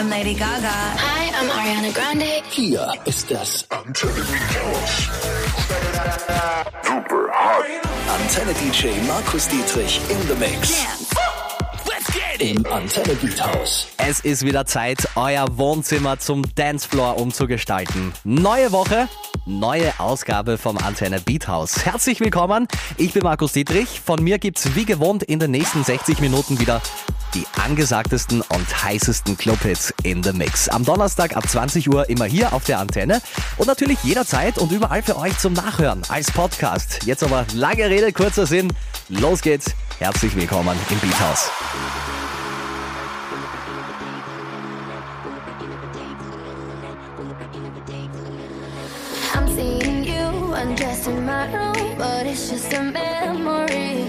I'm Lady Gaga. Hi, I'm Ariana Grande. Hier ist das Antenne Beat Super hot. Antenne DJ Markus Dietrich in the Mix. Im Antenne Beat House. Es ist wieder Zeit, euer Wohnzimmer zum Dancefloor umzugestalten. Neue Woche, neue Ausgabe vom Antenne Beat House. Herzlich willkommen, ich bin Markus Dietrich. Von mir gibt's wie gewohnt in den nächsten 60 Minuten wieder die angesagtesten und heißesten Clubhits in the Mix. Am Donnerstag ab 20 Uhr immer hier auf der Antenne und natürlich jederzeit und überall für euch zum Nachhören als Podcast. Jetzt aber lange Rede, kurzer Sinn. Los geht's. Herzlich willkommen im Beat House. In my room, but it's just a memory,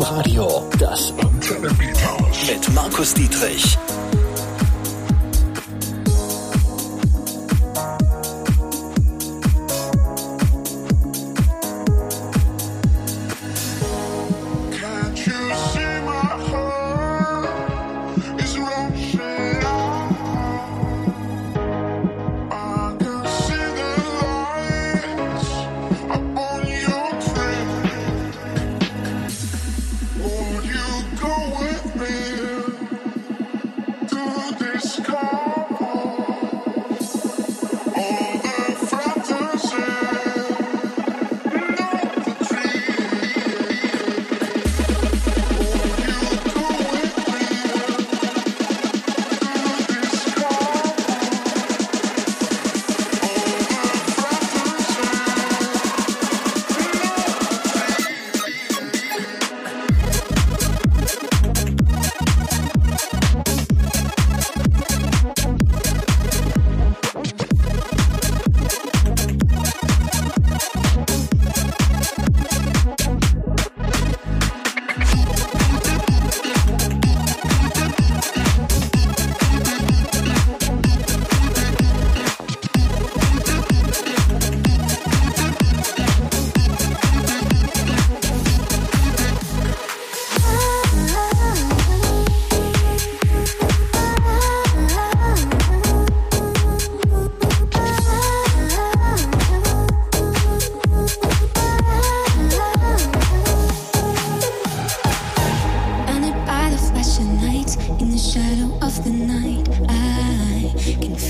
im Radio, das Internet mit Markus Dietrich.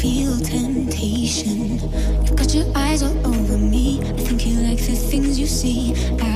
feel temptation. You've got your eyes all over me. I think you like the things you see. I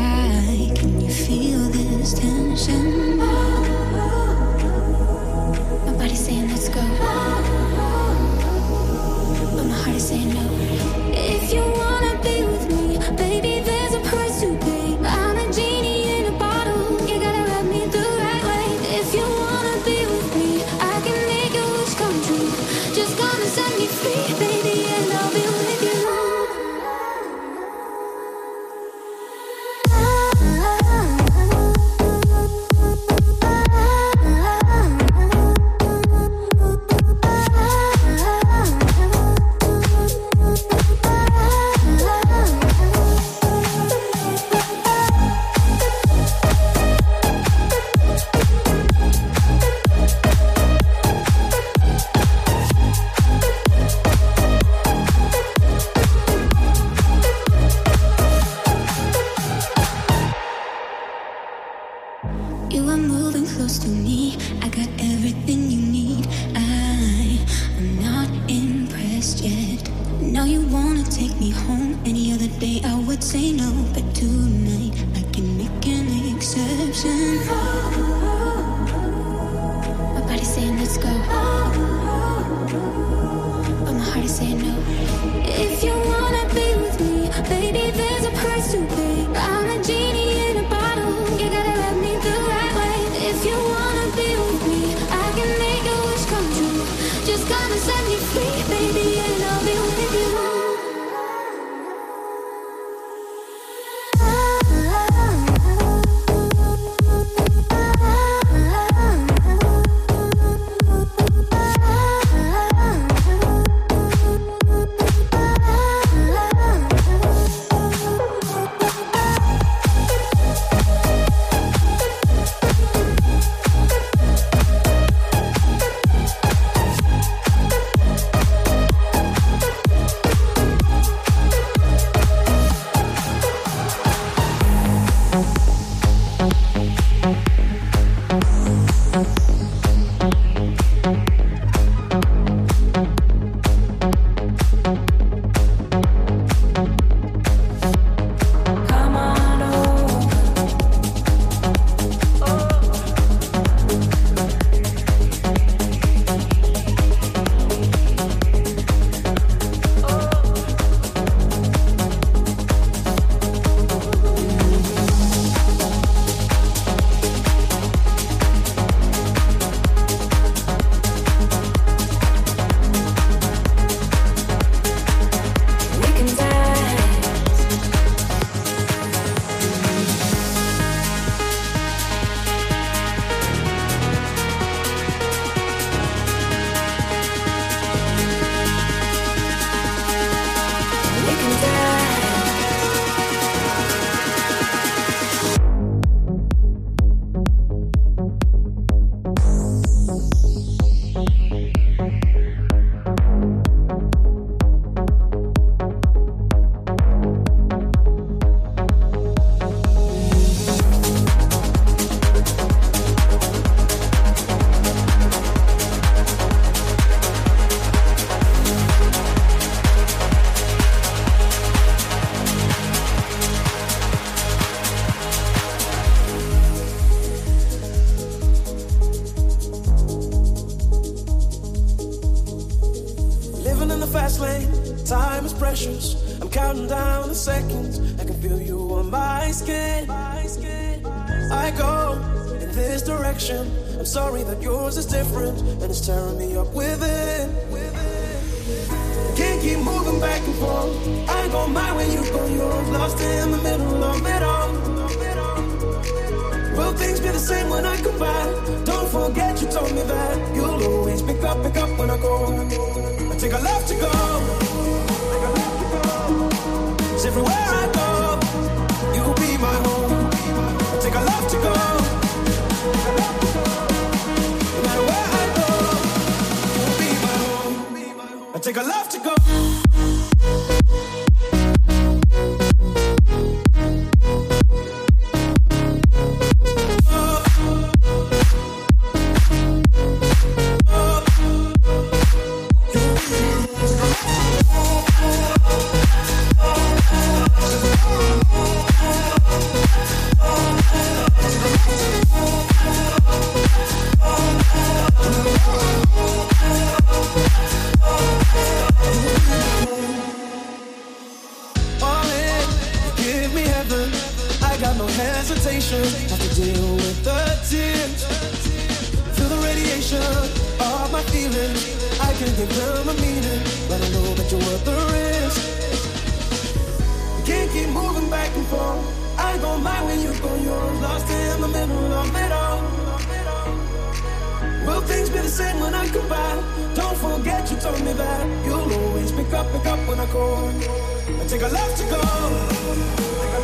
hesitation. Have to deal with the tears. Feel the radiation of my feelings. I can give them a meaning, but I know that you're worth the risk. Can't keep moving back and forth. I go mine when you go yours. Lost in the middle of it all. Will things be the same when I come back? Don't forget you told me that you'll always pick up, pick up when I call. I take a left to go.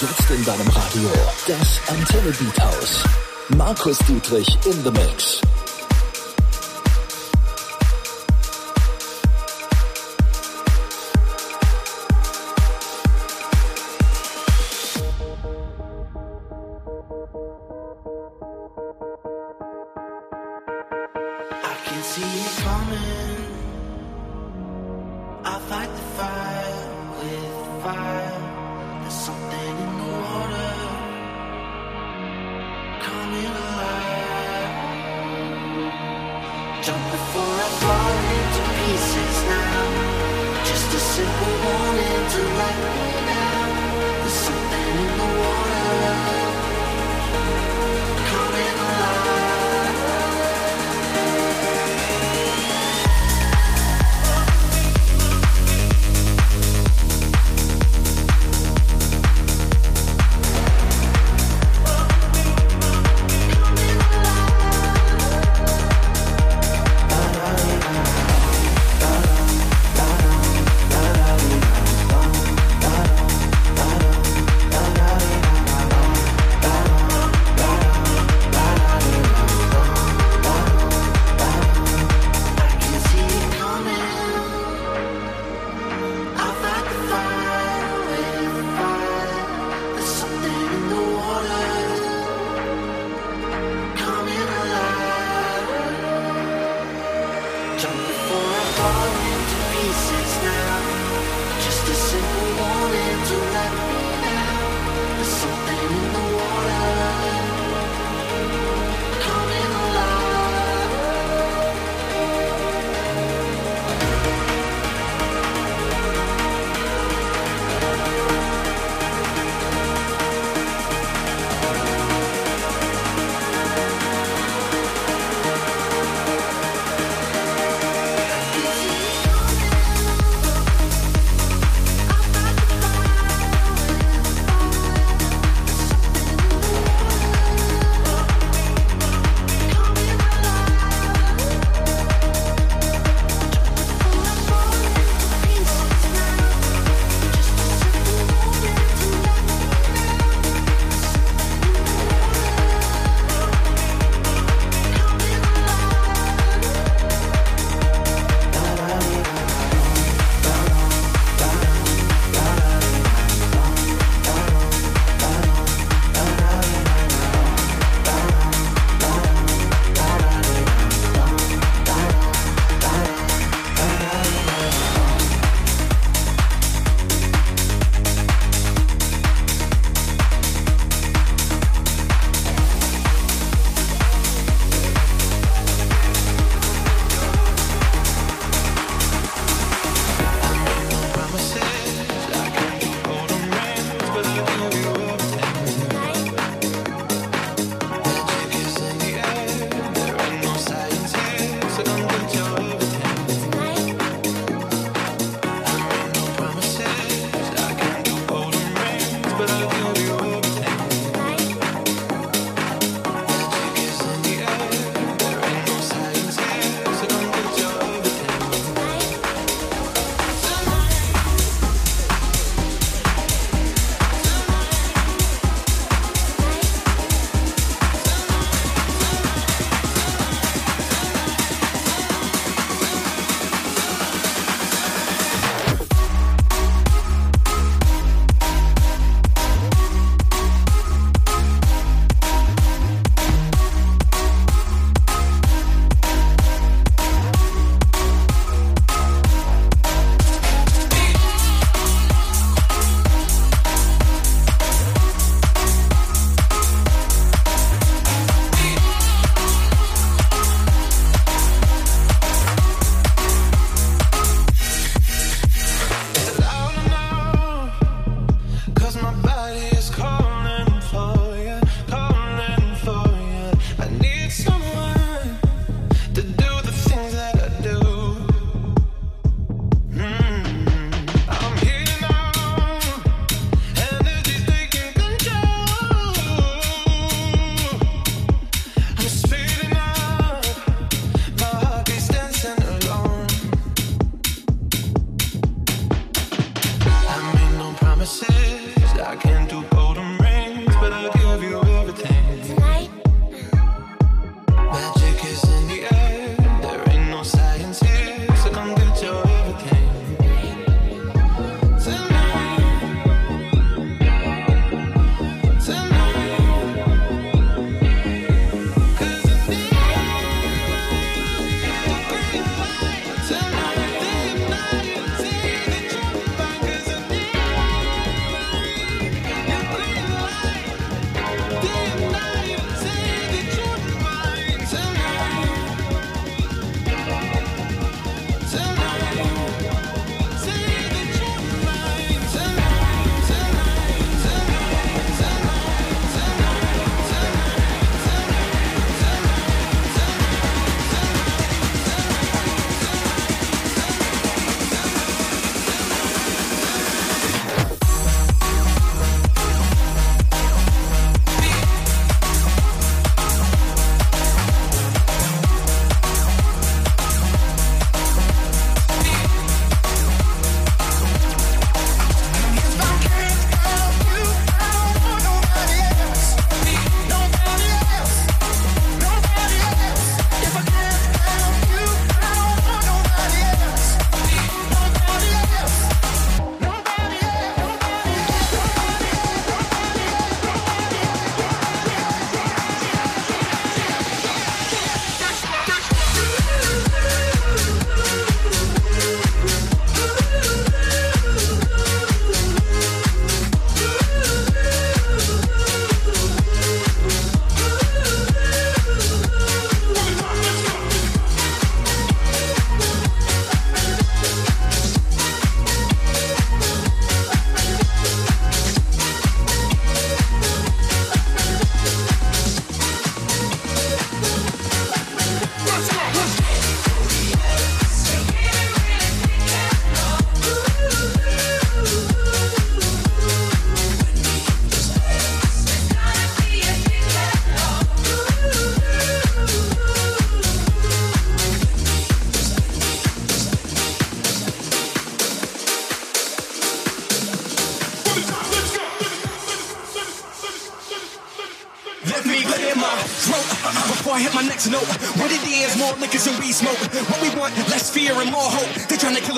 Jetzt in deinem Radio. Das Antenne Beat House. Markus Dietrich in the Mix.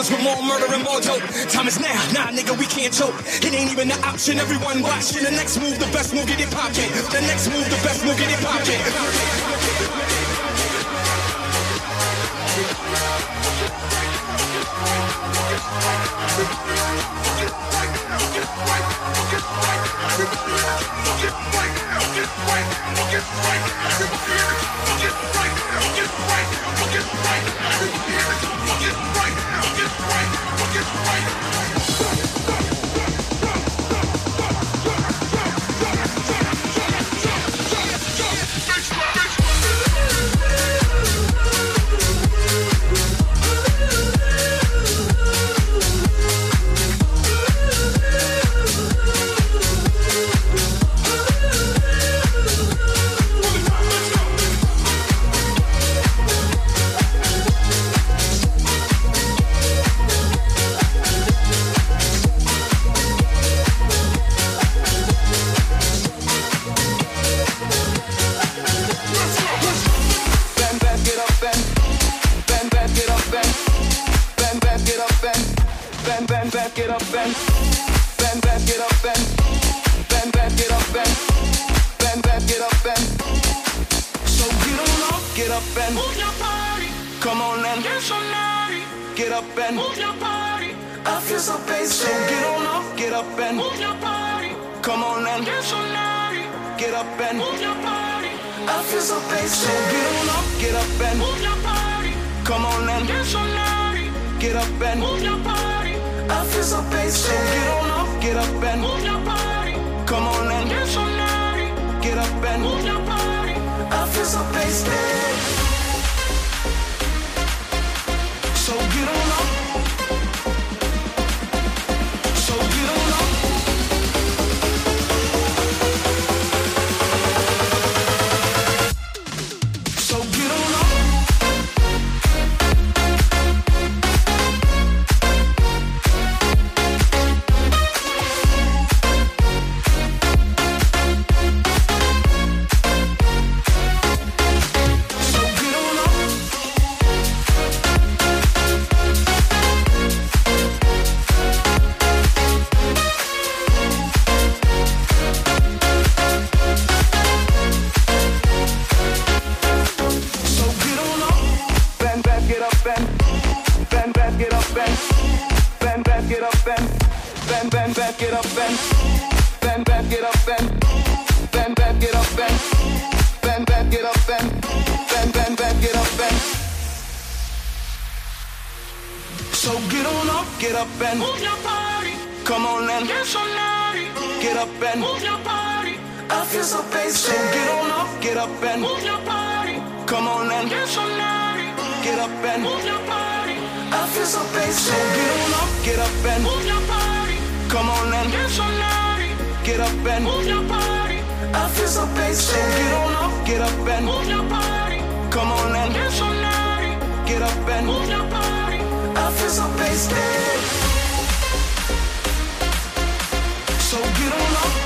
Us with more murder and more dope. Time is now, nah, nigga, we can't choke. It ain't even an option. Everyone watching. The next move, the best move, get it poppin'. The next move, the best move, get it poppin'. Bend, bend. Move your body, Come on and get so naughty. get up, and Move your body, I feel so basic. So get on up, get up, and move your body, Come on and get so naughty. get up, and Move your body, I feel so basic. So get on up, get up, and move your body, Come on and get so naughty. get up, bend. Move your body, I feel so basic. So get on up, get up, bend. move your body, Come on and get so naughty. get up, bend. Move your body, I feel so basic. So get on up. Feel so So get on up, get up, and move your body, Come on and get so naughty. get up, and Move your body, I feel so So basic. get on up, get up, bend. move your body, Come on and get so naughty. get up, bend. Move your body, I feel so So get on up, get up, bend. move your body, Come on and get so get up, bend. Move your body, I feel so basic. So get on up.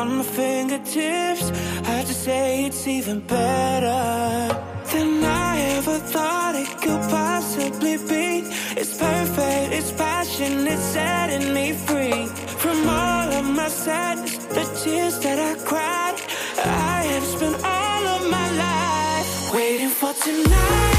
on my fingertips. I just say it's even better than I ever thought it could possibly be. It's perfect, it's passion, it's setting me free from all of my sadness, the tears that I cried. I have spent all of my life waiting for tonight.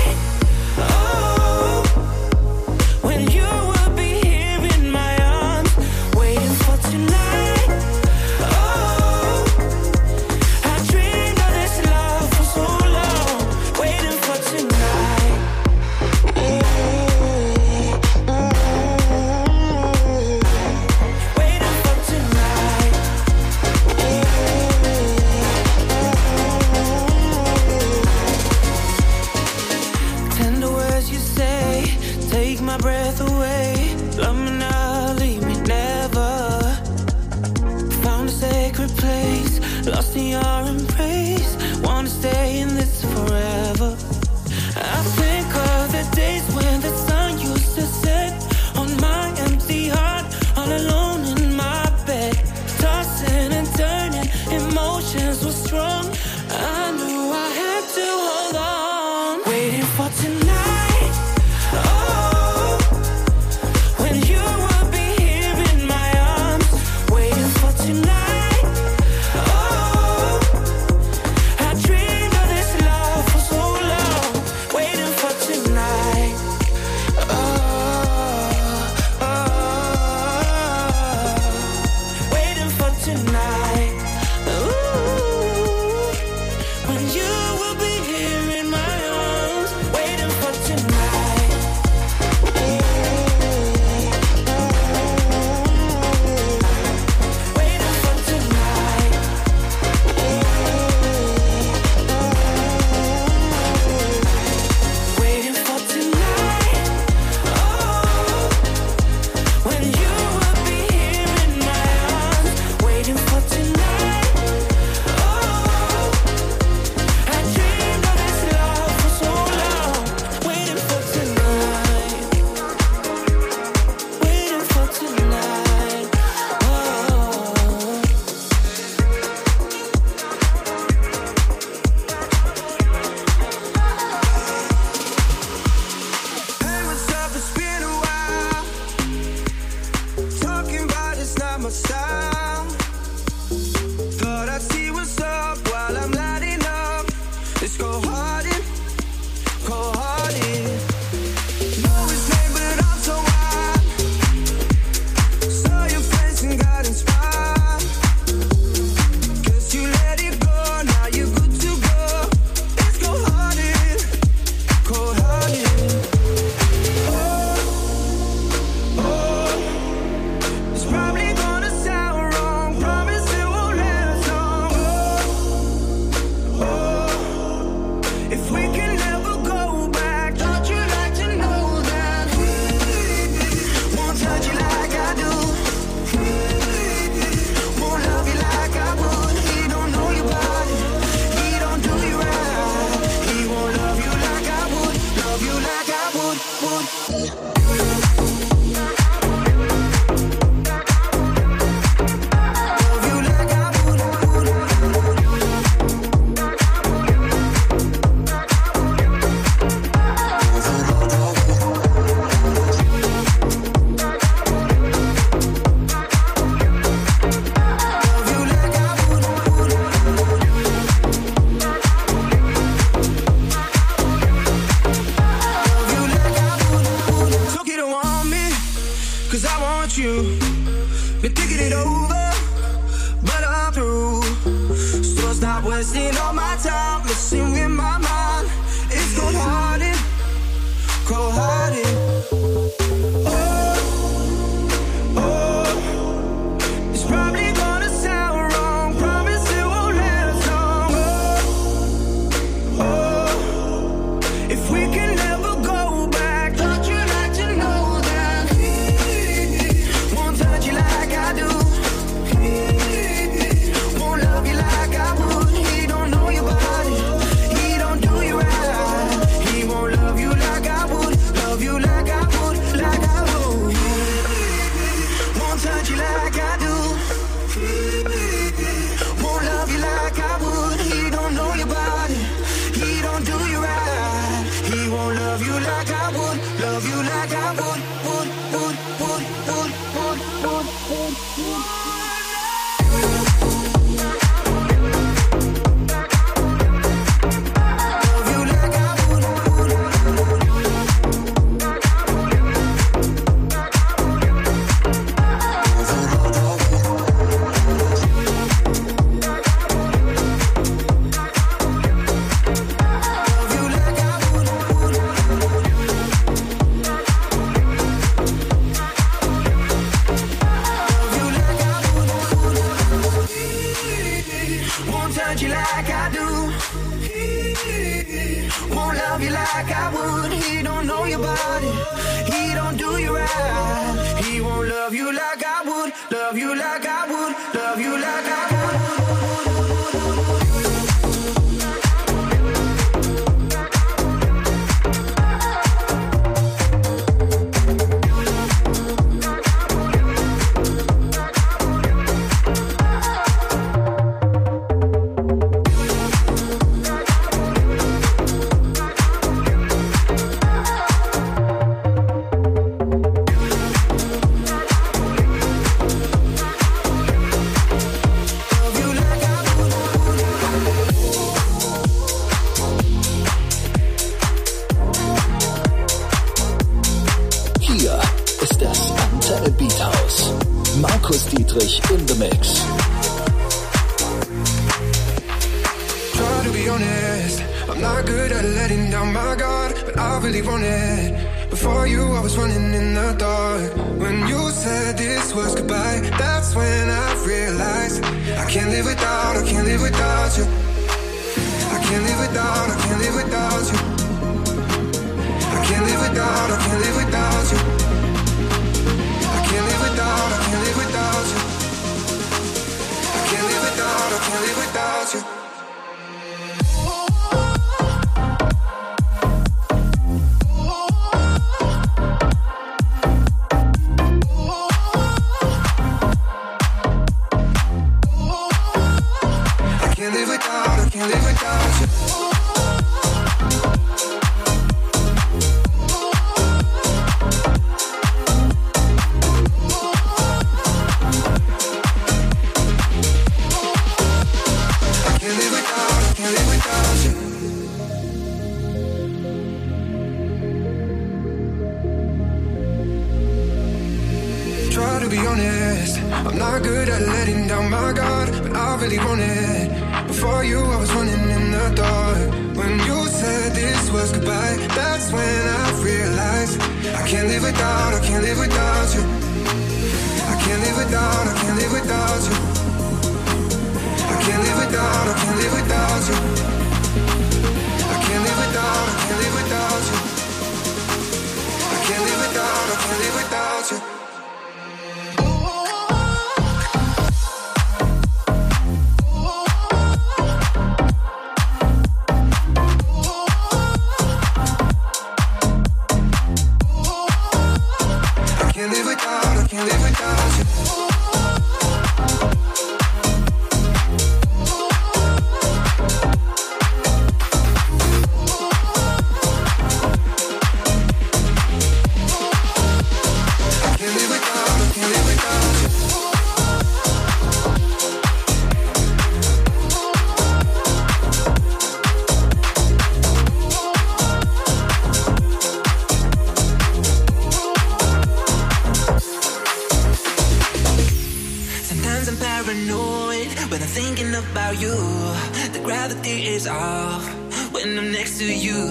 to you.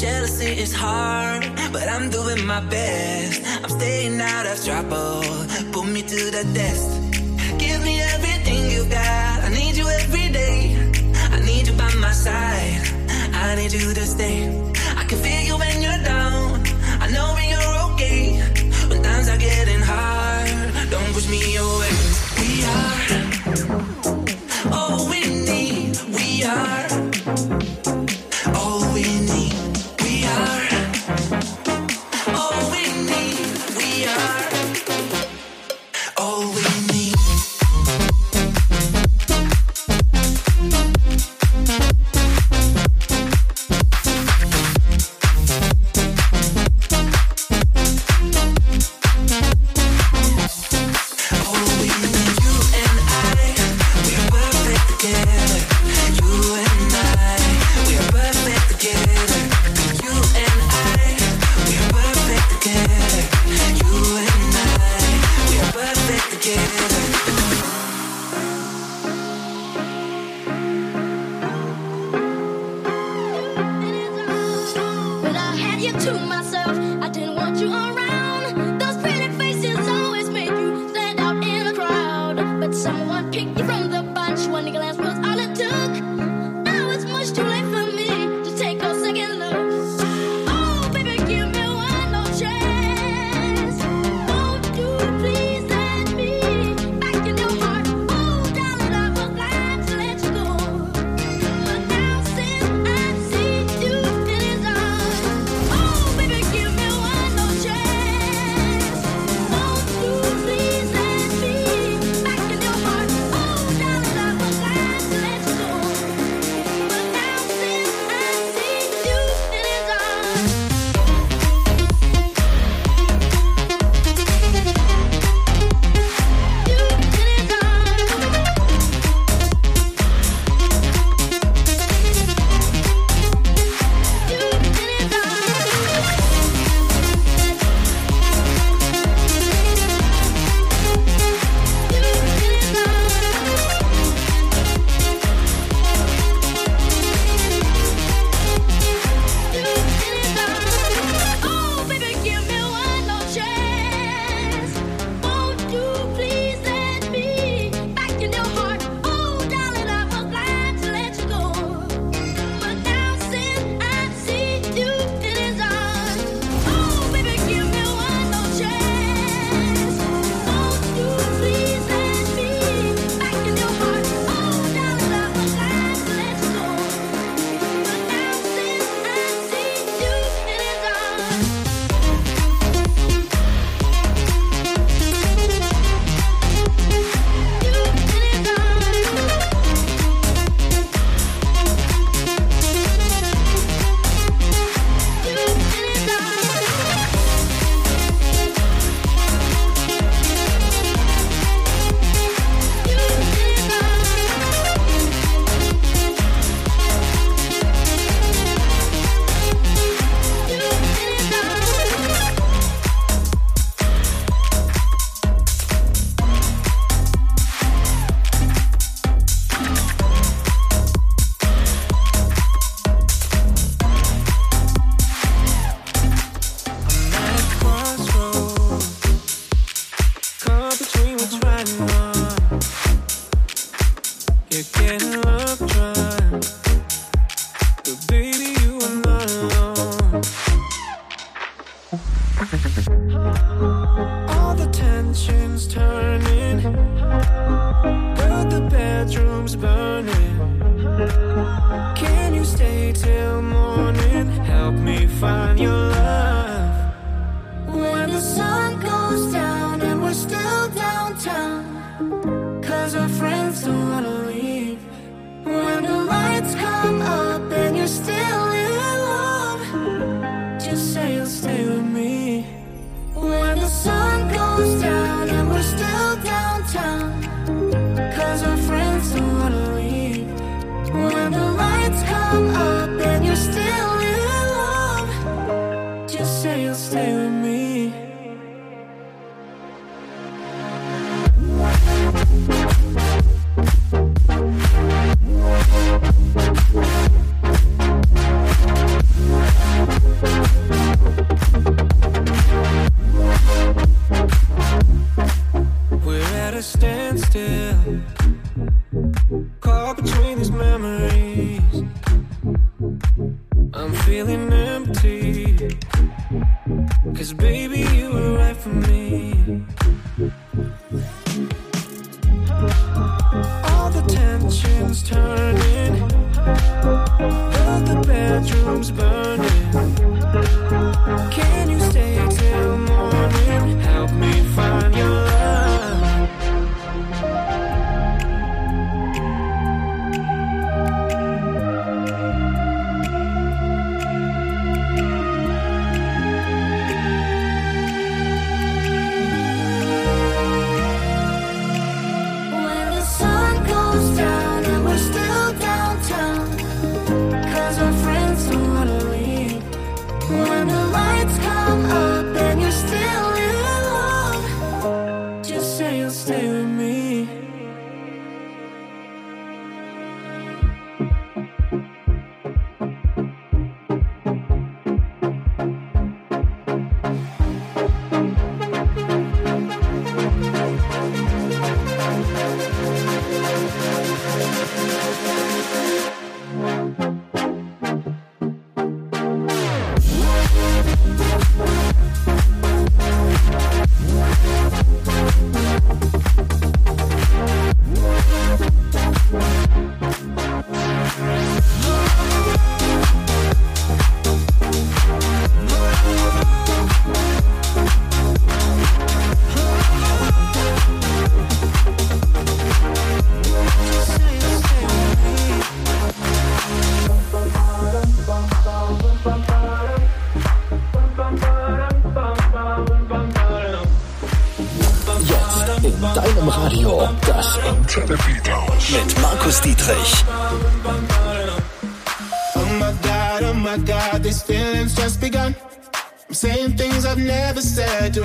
Jealousy is hard, but I'm doing my best. I'm staying out of trouble. Put me to the test.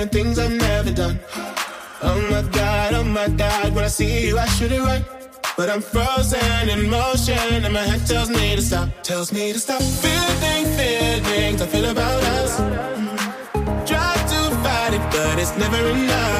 Doing things I've never done. Oh my god, oh my god, when I see you, I should it right. But I'm frozen in motion, and my head tells me to stop, tells me to stop. Feeling, feelings I feel about us. Try to fight it, but it's never enough.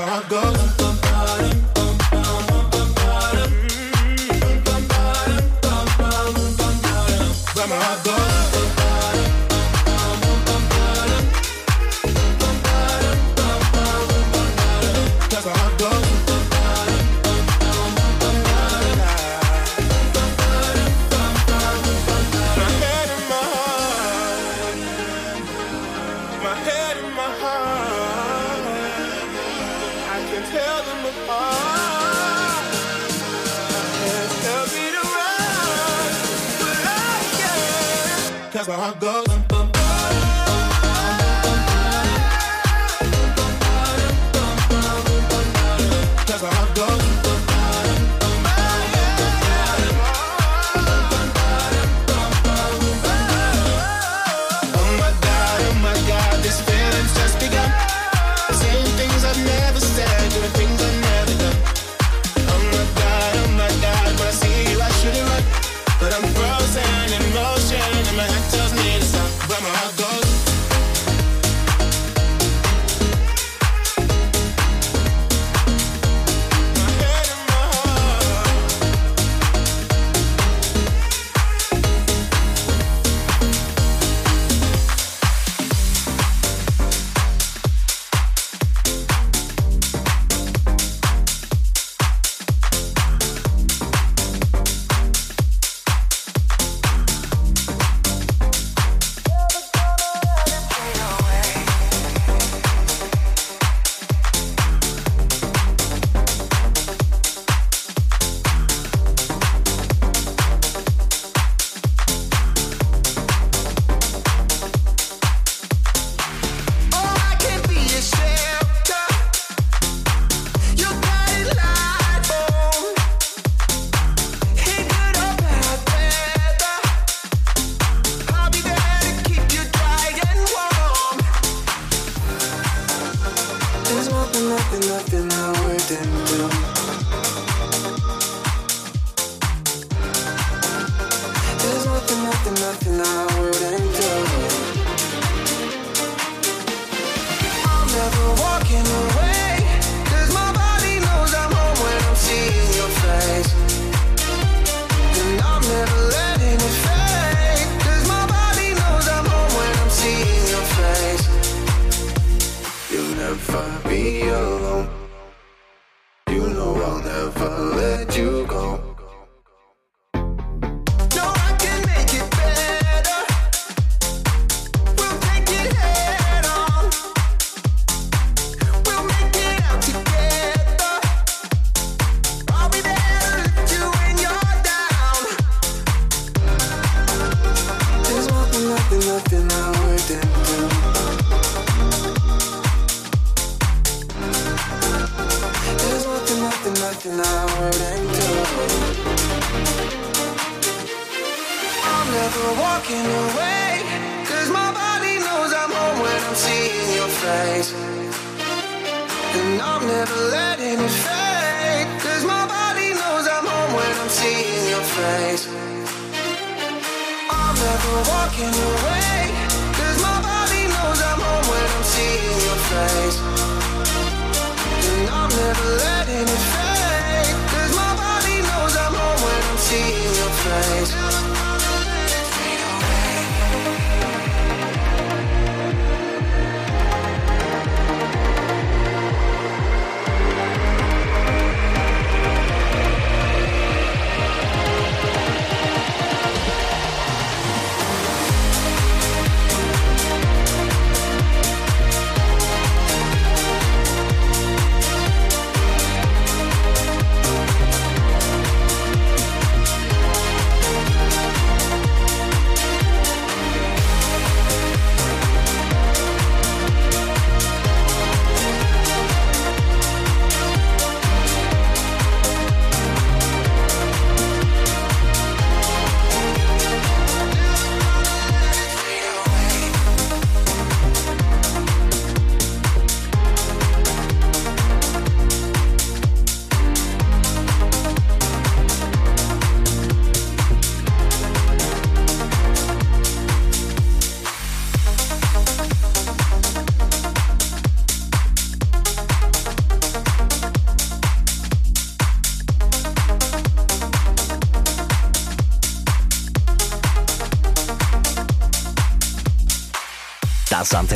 Heart goes. But my heart goes. I got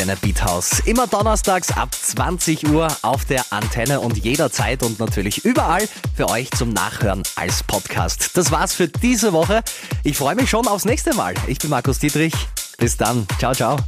Antenne Beat House. Immer donnerstags ab 20 Uhr auf der Antenne und jederzeit und natürlich überall für euch zum Nachhören als Podcast. Das war's für diese Woche. Ich freue mich schon aufs nächste Mal. Ich bin Markus Dietrich. Bis dann. Ciao, ciao.